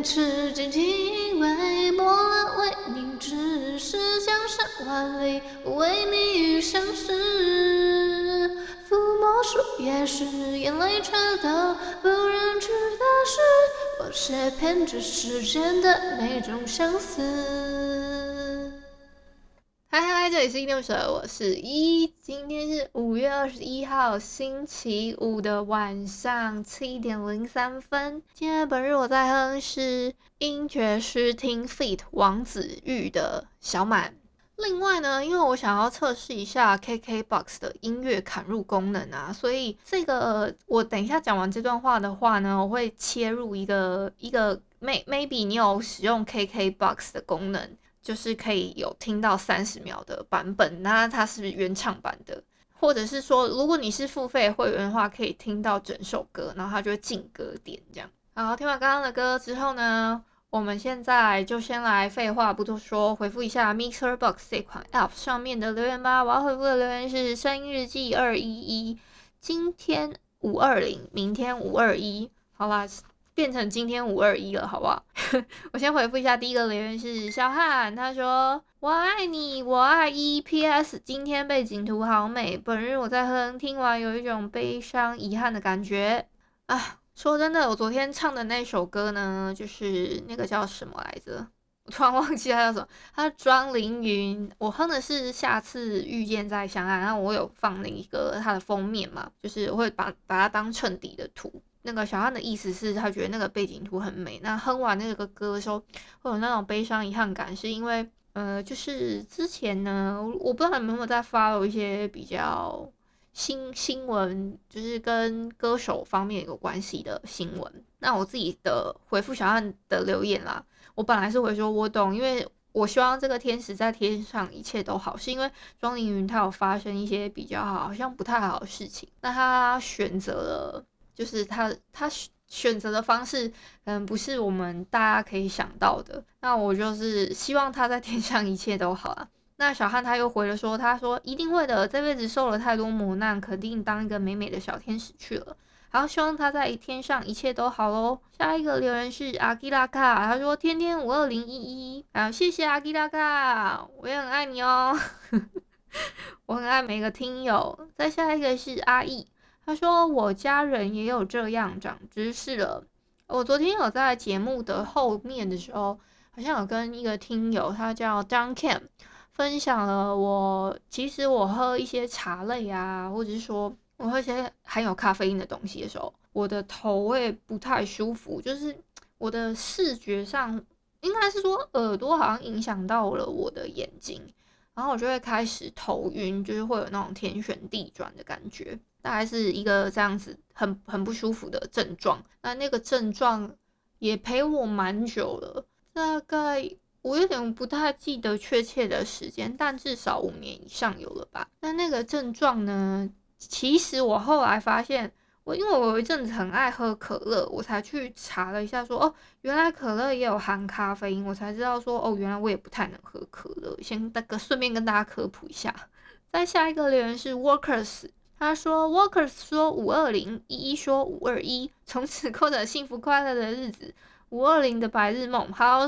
月凌迟，紧紧为莫问为你，只，是江山万里，为你与相识。抚摸树叶时，眼泪垂掉，不忍直的是，我写偏执时间的每种相思。里是依依恋不舍，我是一。今天是五月二十一号星期五的晚上七点零三分。今天本日我在哼是音爵诗听 feat. 王子玉的小满。另外呢，因为我想要测试一下 KKBOX 的音乐砍入功能啊，所以这个我等一下讲完这段话的话呢，我会切入一个一个 may maybe 你有使用 KKBOX 的功能。就是可以有听到三十秒的版本，那它是原唱版的，或者是说，如果你是付费会员的话，可以听到整首歌，然后它就会进歌点这样。好，听完刚刚的歌之后呢，我们现在就先来废话不多说，回复一下 MixerBox 这款 App 上面的留言吧。我要回复的留言是声音日记二一一，今天五二零，明天五二一，好啦。变成今天五二一了，好不好？我先回复一下，第一个留言是小汉，他说：“我爱你，我爱 EPS，今天背景图好美。本日我在哼，听完有一种悲伤遗憾的感觉啊。说真的，我昨天唱的那首歌呢，就是那个叫什么来着？我突然忘记它叫什么。它庄凌云，我哼的是下次遇见再相爱，然后我有放那一个它的封面嘛，就是我会把把它当衬底的图。”那个小汉的意思是他觉得那个背景图很美，那哼完那个歌的时候会有那种悲伤遗憾感，是因为呃，就是之前呢，我不知道你们有没有在 follow 一些比较新新闻，就是跟歌手方面有关系的新闻。那我自己的回复小汉的留言啦，我本来是会说我懂，因为我希望这个天使在天上一切都好，是因为庄凌云他有发生一些比较好像不太好的事情，那他选择了。就是他，他选择的方式，嗯，不是我们大家可以想到的。那我就是希望他在天上一切都好啊。那小汉他又回了说，他说一定会的，这辈子受了太多磨难，肯定当一个美美的小天使去了。好，希望他在天上一切都好喽。下一个留言是阿基拉卡，他说天天五二零一一，啊，谢谢阿基拉卡，我也很爱你哦，我很爱每个听友。再下一个是阿义。他说：“我家人也有这样长知识了。我昨天有在节目的后面的时候，好像有跟一个听友，他叫 Duncan，分享了我其实我喝一些茶类啊，或者是说我喝一些含有咖啡因的东西的时候，我的头会不太舒服，就是我的视觉上应该是说耳朵好像影响到了我的眼睛，然后我就会开始头晕，就是会有那种天旋地转的感觉。”大概是一个这样子很很不舒服的症状，那那个症状也陪我蛮久了，大概我有点不太记得确切的时间，但至少五年以上有了吧。那那个症状呢，其实我后来发现，我因为我有一阵子很爱喝可乐，我才去查了一下说，哦，原来可乐也有含咖啡因，我才知道说哦，原来我也不太能喝可乐。先大哥顺便跟大家科普一下。再下一个留言是 Workers。他说：“Workers 说五二零，一一说五二一，从此过着幸福快乐的日子。五二零的白日梦。” 好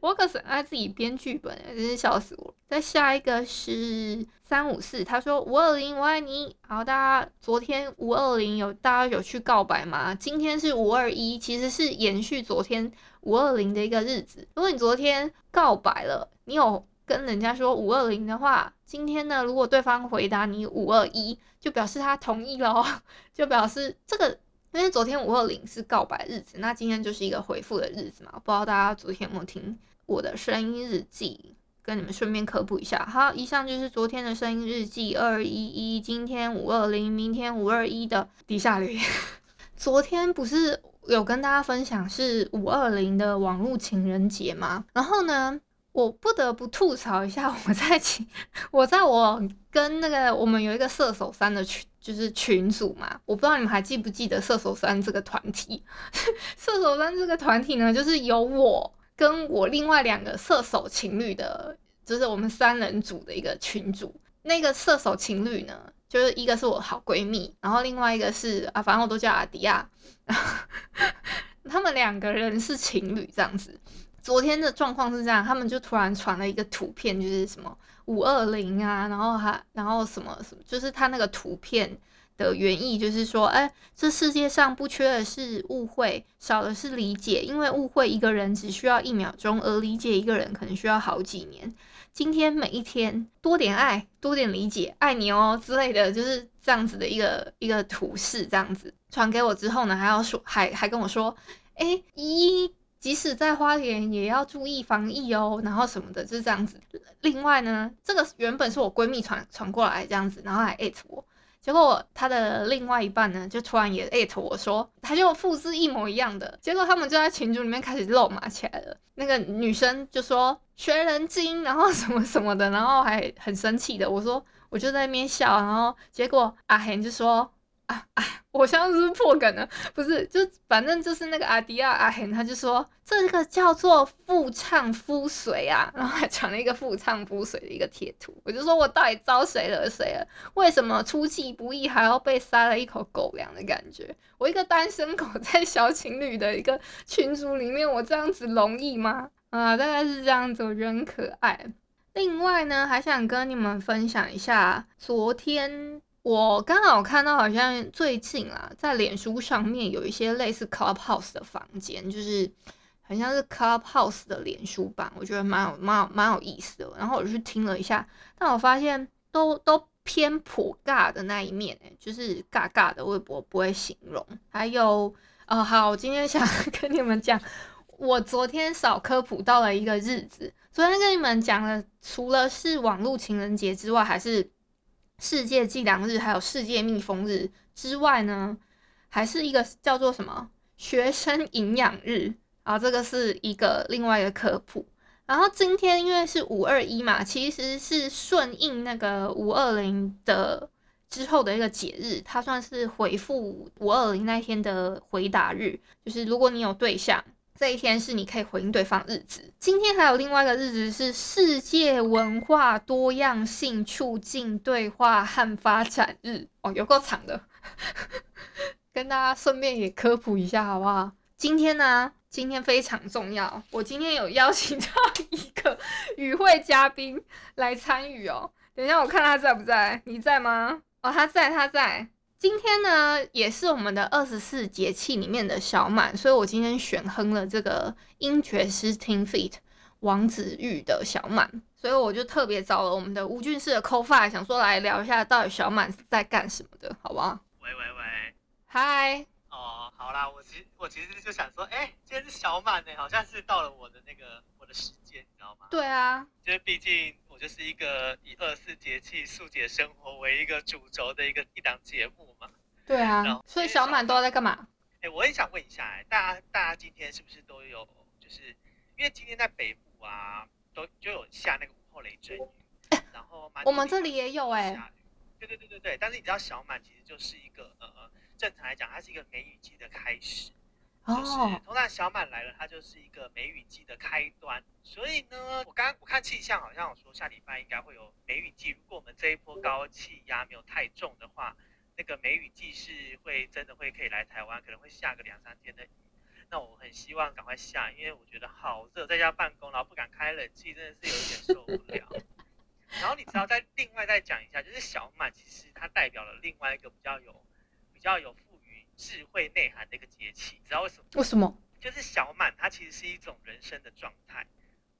，Workers 很爱自己编剧本，真是笑死我。再下一个是三五四，他说：“五二零，我爱你。”好，大家昨天五二零有大家有去告白吗？今天是五二一，其实是延续昨天五二零的一个日子。如果你昨天告白了，你有跟人家说五二零的话。今天呢，如果对方回答你五二一，就表示他同意了，就表示这个，因为昨天五二零是告白日子，那今天就是一个回复的日子嘛。不知道大家昨天有没有听我的声音日记，跟你们顺便科普一下。好，以上就是昨天的声音日记二一一，今天五二零，明天五二一的底下留言。昨天不是有跟大家分享是五二零的网络情人节吗？然后呢，我不得不吐槽一下，我在群，我在我跟那个我们有一个射手三的群，就是群组嘛，我不知道你们还记不记得射手三这个团体？射手三这个团体呢，就是有我跟我另外两个射手情侣的，就是我们三人组的一个群组。那个射手情侣呢，就是一个是我好闺蜜，然后另外一个是啊，反正我都叫阿迪亚，他们两个人是情侣这样子。昨天的状况是这样，他们就突然传了一个图片，就是什么五二零啊，然后还然后什么什么，就是他那个图片的原意就是说，哎，这世界上不缺的是误会，少的是理解，因为误会一个人只需要一秒钟，而理解一个人可能需要好几年。今天每一天多点爱，多点理解，爱你哦之类的，就是这样子的一个一个图示，这样子传给我之后呢，还要说，还还跟我说，哎，咦，即使在花莲也要注意防疫哦，然后什么的，就是这样子。另外呢，这个原本是我闺蜜传传过来这样子，然后还艾特我。结果他的另外一半呢，就突然也艾特我说，他就复制一模一样的。结果他们就在群组里面开始肉麻起来了。那个女生就说学人精，然后什么什么的，然后还很生气的。我说我就在那边笑，然后结果阿贤就说。啊！我像是破梗了？不是，就反正就是那个阿迪亚阿黑他就说这个叫做妇唱夫随啊，然后还传了一个妇唱夫随的一个贴图。我就说我到底招谁惹谁了？为什么出其不意还要被塞了一口狗粮的感觉？我一个单身狗在小情侣的一个群组里面，我这样子容易吗？啊，大概是这样子，我觉得很可爱。另外呢，还想跟你们分享一下昨天。我刚好看到，好像最近啊，在脸书上面有一些类似 Clubhouse 的房间，就是很像是 Clubhouse 的脸书版，我觉得蛮有、蛮有、蛮有意思的。然后我就去听了一下，但我发现都都偏普尬的那一面，欸，就是尬尬的，我也不不会形容。还有，哦，好，我今天想 跟你们讲，我昨天少科普到了一个日子。昨天跟你们讲了，除了是网络情人节之外，还是。世界计量日，还有世界蜜蜂日之外呢，还是一个叫做什么学生营养日啊，这个是一个另外一个科普。然后今天因为是五二一嘛，其实是顺应那个五二零的之后的一个节日，它算是回复五二零那天的回答日，就是如果你有对象。这一天是你可以回应对方日子。今天还有另外一个日子是世界文化多样性促进对话和发展日哦，有够长的，跟大家顺便也科普一下好不好？今天呢，今天非常重要，我今天有邀请到一个与会嘉宾来参与哦。等一下我看他在不在？你在吗？哦，他在，他在。今天呢，也是我们的二十四节气里面的小满，所以我今天选哼了这个音爵诗 Tim Feat 王子玉的小满，所以我就特别找了我们的吴俊士的 co-fi，想说来聊一下到底小满是在干什么的，好不好？喂喂喂，嗨，哦，好啦，我其实我其实就想说，哎、欸，今天是小满呢，好像是到了我的那个我的时间，你知道吗？对啊，因为毕竟我。就是一个以二十四节气速解生活为一个主轴的一个一档节目嘛。对啊，所以小满都在干嘛？哎，我也想问一下，哎，大家大家今天是不是都有？就是因为今天在北部啊，都就有下那个午后雷阵雨，然后我们这里也有哎。对对对对对，但是你知道小满其实就是一个呃，正常来讲，它是一个梅雨季的开始。就是，通常小满来了，它就是一个梅雨季的开端。所以呢，我刚我看气象好像有说下礼拜应该会有梅雨季。如果我们这一波高气压没有太重的话，那个梅雨季是会真的会可以来台湾，可能会下个两三天的雨。那我很希望赶快下，因为我觉得好热，在家办公然后不敢开冷气，真的是有一点受不了。然后你知道，再另外再讲一下，就是小满其实它代表了另外一个比较有比较有。智慧内涵的一个节气，你知道为什么？为什么？就是小满，它其实是一种人生的状态。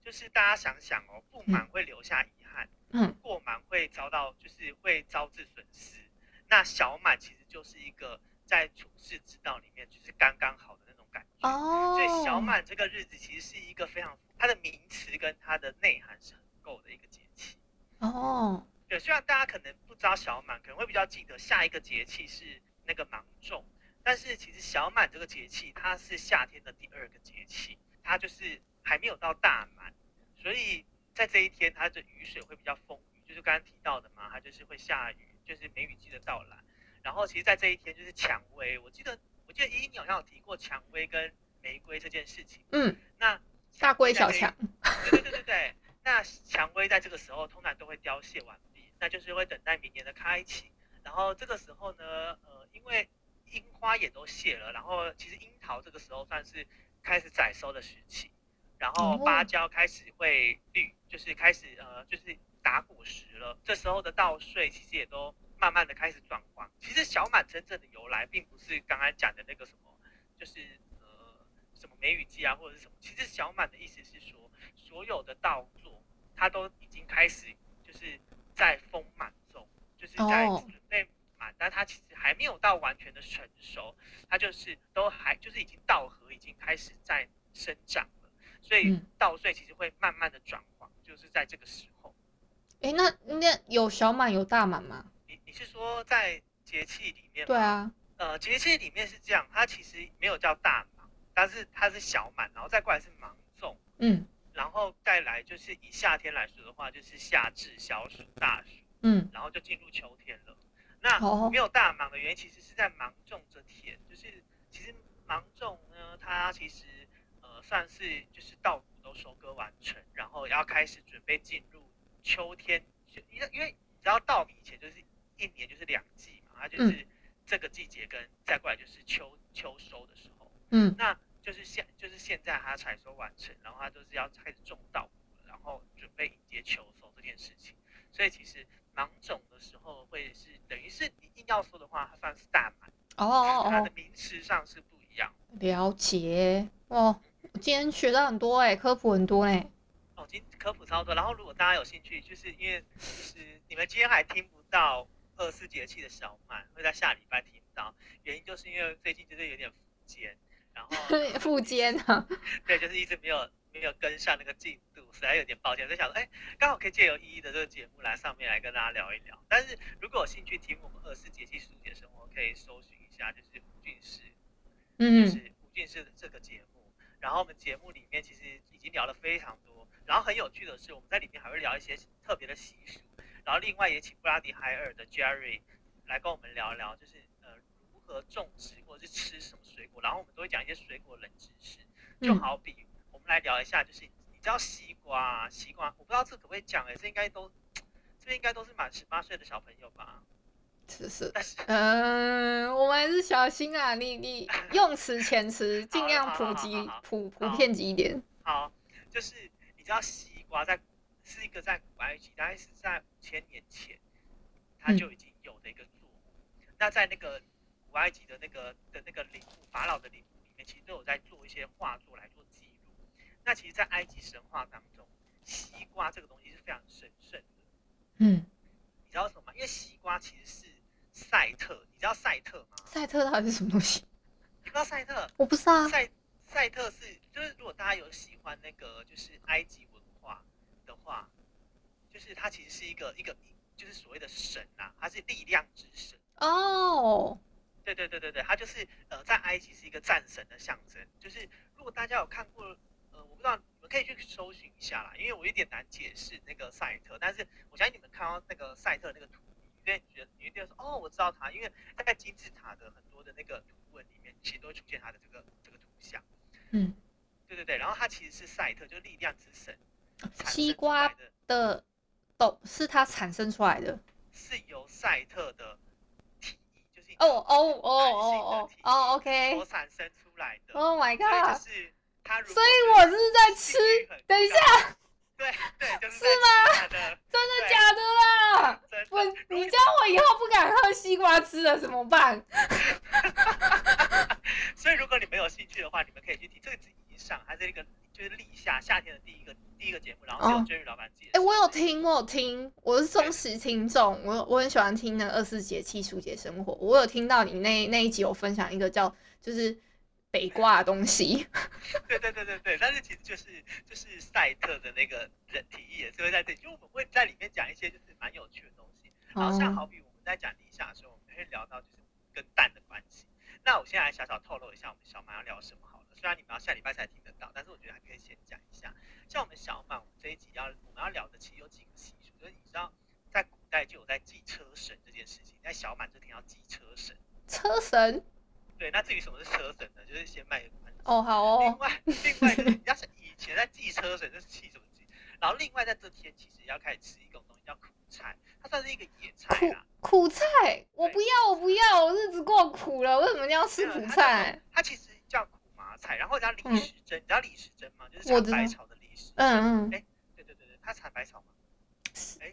就是大家想想哦，不满会留下遗憾，嗯，过满会遭到，就是会招致损失。那小满其实就是一个在处世之道里面，就是刚刚好的那种感觉。哦。所以小满这个日子其实是一个非常，它的名词跟它的内涵是很够的一个节气。哦。对，虽然大家可能不知道小满，可能会比较记得下一个节气是那个芒种。但是其实小满这个节气，它是夏天的第二个节气，它就是还没有到大满，所以在这一天，它的雨水会比较丰裕，就是刚刚提到的嘛，它就是会下雨，就是梅雨季的到来。然后其实，在这一天就是蔷薇，我记得我记得依依你好像有提过蔷薇跟玫瑰这件事情。嗯，那大归小强。对对对对对，那蔷薇在这个时候通常都会凋谢完毕，那就是会等待明年的开启。然后这个时候呢，呃，因为樱花也都谢了，然后其实樱桃这个时候算是开始采收的时期，然后芭蕉开始会绿，就是开始呃就是打果实了。这时候的稻穗其实也都慢慢的开始转黄。其实小满真正的由来，并不是刚刚讲的那个什么，就是呃什么梅雨季啊或者是什么。其实小满的意思是说，所有的稻作它都已经开始就是在丰满中，就是在准备满，但它其实还没有到完全的成熟，它就是都还就是已经稻禾已经开始在生长了，所以稻穗其实会慢慢的转黄，就是在这个时候。哎、欸，那那有小满有大满吗？你你是说在节气里面？对啊，呃，节气里面是这样，它其实没有叫大满，但是它是小满，然后再过来是芒种，嗯，然后再来就是以夏天来说的话，就是夏至、小暑、大暑，嗯，然后就进入秋天了。那没有大忙的原因，其实是在芒种这天，就是其实芒种呢，它其实呃算是就是稻谷都收割完成，然后要开始准备进入秋天，因为因为你知道稻米以前就是。一年就是两季嘛，它就是这个季节跟再过来就是秋秋收的时候，嗯，那就是现就是现在他才说完成，然后他就是要开始种稻谷，然后准备迎接秋收这件事情。所以其实芒种的时候会是等于是你硬要说的话，它算是大满哦，哦，哦，它的名词上是不一样。了解哦，今天学到很多哎，科普很多哎。哦，今天科普超多。然后如果大家有兴趣，就是因为就是你们今天还听不到。二十四节气的小满会在下礼拜听到，原因就是因为最近就是有点伏肩，然后副肩啊，对，就是一直没有没有跟上那个进度，实在有点抱歉。就想说，哎，刚好可以借由依依的这个节目来上面来跟大家聊一聊。但是如果有兴趣听我们二十四节气书写生活，可以搜寻一下，就是吴俊师，嗯，就是吴俊师的这个节目。然后我们节目里面其实已经聊了非常多，然后很有趣的是，我们在里面还会聊一些特别的习俗。然后另外也请布拉迪海尔的 Jerry 来跟我们聊聊，就是何种植或者是吃什么水果。然后我们都会讲一些水果冷知识，就好比我们来聊一下，就是你知道西瓜啊，西瓜我不知道这可不可以讲哎，这应该都这应该都是满十八岁的小朋友吧？是是，但是嗯、呃，我们还是小心啊，你你 用词遣词尽量普及普普遍级一点。好，就是你知道西瓜在。是一个在古埃及，大概是在五千年前，它就已经有的一个作物。嗯、那在那个古埃及的那个的那个陵墓，法老的陵墓里面，其实都有在做一些画作来做记录。那其实，在埃及神话当中，西瓜这个东西是非常神圣的。嗯，你知道什么吗？因为西瓜其实是赛特，你知道赛特吗？赛特到底是什么东西？你不知道赛特？我不知道。赛赛特是，就是如果大家有喜欢那个，就是埃及文化。的话，就是它其实是一个一个，就是所谓的神呐、啊，它是力量之神哦。Oh. 对对对对对，他就是呃，在埃及是一个战神的象征。就是如果大家有看过，呃，我不知道你们可以去搜寻一下啦，因为我有点难解释那个赛特，但是我相信你们看到那个赛特那个图，你会觉得你会觉得说，哦，我知道他，因为他在金字塔的很多的那个图文里面，其实都会出现他的这个这个图像。嗯，对对对，然后他其实是赛特，就是力量之神。西瓜的豆是它产生出来的，是由赛特的哦哦哦 哦哦哦，OK，所产生出来的。Oh my god！就是它，所以我是在吃。等一下，对对，就是是吗？真的假的啦？我，你叫我以后不敢喝西瓜汁了，怎么办？所以如果你们有兴趣的话，你们可以去听这个集上，还是一个。就是立夏夏天的第一个第一个节目，然后是由 Jerry 老板接。哎、欸，我有听，我有听，我是忠实听众，我我很喜欢听那个二十四节气书节生活。我有听到你那那一集有分享一个叫就是北瓜的东西。对对对对对，但是其实就是就是赛特的那个人体也是会在这里，就我们会在里面讲一些就是蛮有趣的东西。然后像好比我们在讲立夏的时候，我们会聊到就是跟蛋的关系。那我现在小小透露一下，我们小马要聊什么好了。虽然你们要下礼拜才听得到，但是我觉得还可以先讲一下。像我们小满，我们这一集要我们要聊的其实有几个习俗，就是你知道，在古代就有在祭车神这件事情，在小满这天要祭车神。车神？对，那至于什么是车神呢？就是先卖个关子。哦，好哦。另外，另外就是你要是以前在祭车神，就是祭什么祭？然后另外在这天，其实要开始吃一种东西叫苦菜，它算是一个野菜啊。苦菜，我不要，我不要，我日子过苦了，为什么要吃苦菜？它，它其实叫苦麻菜，然后叫李时珍，你知道李时珍吗？就是产百草的李时珍。嗯嗯。哎，对对对对，他产百草吗？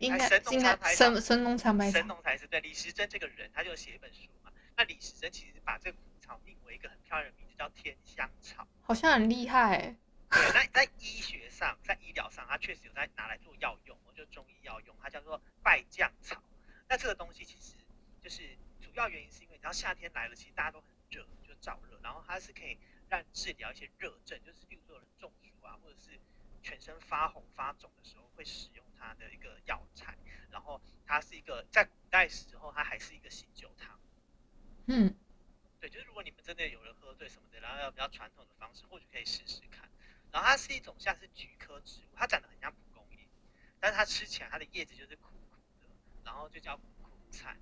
应该神农尝百草。神神农尝百草。神农才是对。李时珍这个人，他就写一本书嘛。那李时珍其实把这个苦草命为一个很漂亮的名字，叫天香草。好像很厉害。对，那在医学上，在医疗上，它确实有在拿来做药用，就中医药用，它叫做败酱草。那这个东西其实就是主要原因是因为，你知道夏天来了，其实大家都很热，就燥热，然后它是可以让治疗一些热症，就是比如说有人中暑啊，或者是全身发红发肿的时候，会使用它的一个药材。然后它是一个在古代时候，它还是一个醒酒汤。嗯，对，就是如果你们真的有人喝醉什么的，然后要比较传统的方式，或许可以试试看。然后它是一种像是菊科植物，它长得很像蒲公英，但是它吃起来它的叶子就是苦苦的，然后就叫苦菜。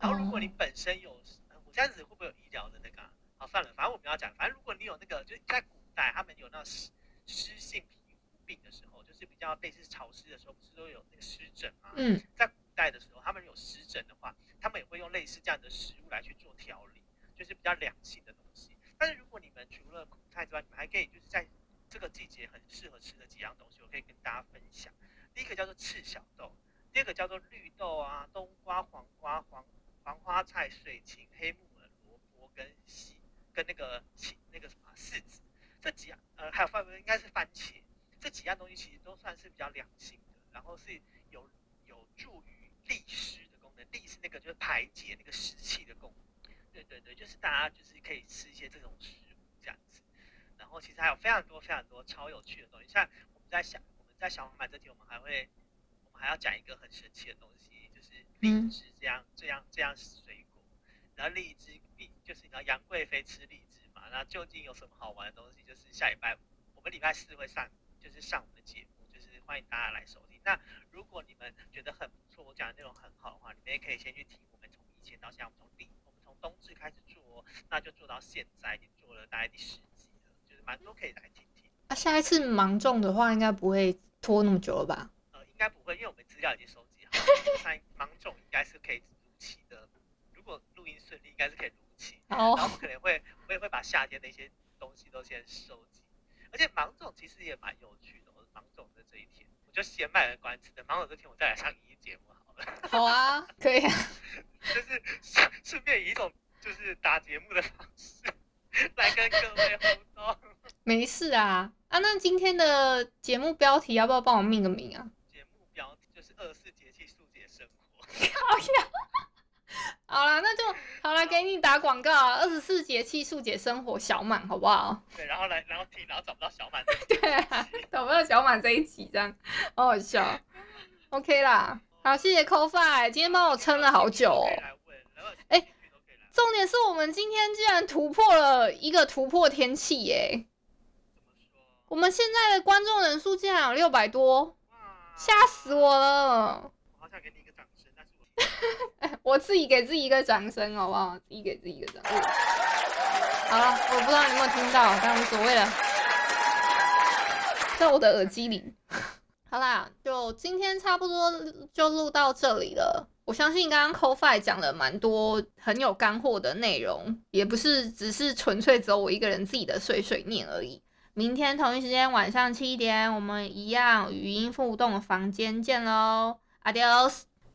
然后如果你本身有，我这样子会不会有医疗的那个、啊？好，算了，反正我们要讲，反正如果你有那个，就是在古代他们有那湿湿性皮肤病的时候，就是比较类似潮湿的时候，不是都有那个湿疹吗？嗯，在古代的时候，他们有湿疹的话，他们也会用类似这样的食物来去做调理，就是比较凉性的东西。但是如果你们除了苦菜之外，你们还可以就是在这个季节很适合吃的几样东西，我可以跟大家分享。第一个叫做赤小豆，第二个叫做绿豆啊，冬瓜、黄瓜、黄黄花菜、水芹、黑木耳、萝卜跟西跟那个芹那个什么柿子，这几样呃还有番应该是番茄，这几样东西其实都算是比较凉性的，然后是有有助于利湿的功能，利是那个就是排解那个湿气的功能。对对对，就是大家就是可以吃一些这种食物这样子。然后其实还有非常多非常多超有趣的东西，像我们在想我们在小满这题，我们还会我们还要讲一个很神奇的东西，就是荔枝这样、嗯、这样这样水果。然后荔枝，荔就是你知道杨贵妃吃荔枝嘛？那究竟有什么好玩的东西？就是下礼拜我们礼拜四会上，就是上我们的节目，就是欢迎大家来收听。那如果你们觉得很不错，我讲的内容很好的话，你们也可以先去听我们从以前到现在，我们从第我们从冬至开始做，那就做到现在已经做了大概第十集了，就是。蛮多可以来听听。啊，下一次芒种的话，应该不会拖那么久了吧？呃，应该不会，因为我们资料已经收集好了。芒种应该是可以如期的，如果录音顺利，应该是可以如期。哦。然后我可能会，我也会把夏天的一些东西都先收集。而且芒种其实也蛮有趣的，芒种的这一天，我就先卖了关子，等芒种这天我再来上一期节目好了。好啊，可以啊。就是顺便以一种就是打节目的方式来跟各位互动。没事啊，啊，那今天的节目标题要不要帮我命个名啊？节目标题就是二十四节气速解生活。好呀，好了，那就好了，给你打广告啊！二十四节气速解生活小满，好不好？对，然后来，然后听，然后找不到小满。对啊，找不到小满这一集，这样好好笑。OK 啦，好，谢谢 Coffee，今天帮我撑了好久哦。哎、欸，重点是我们今天竟然突破了一个突破天气耶！我们现在的观众人数竟然有六百多，吓死我了！我好想给你一个掌声，但是我，我自己给自己一个掌声，好不好？自己给自己一个掌声。好了，我不知道你有没有听到，但无所谓了，在我的耳机里。好啦，就今天差不多就录到这里了。我相信刚刚 Ko-Fi 讲了蛮多很有干货的内容，也不是只是纯粹只有我一个人自己的碎碎念而已。明天同一时间晚上七点，我们一样语音互动房间见喽，Adios！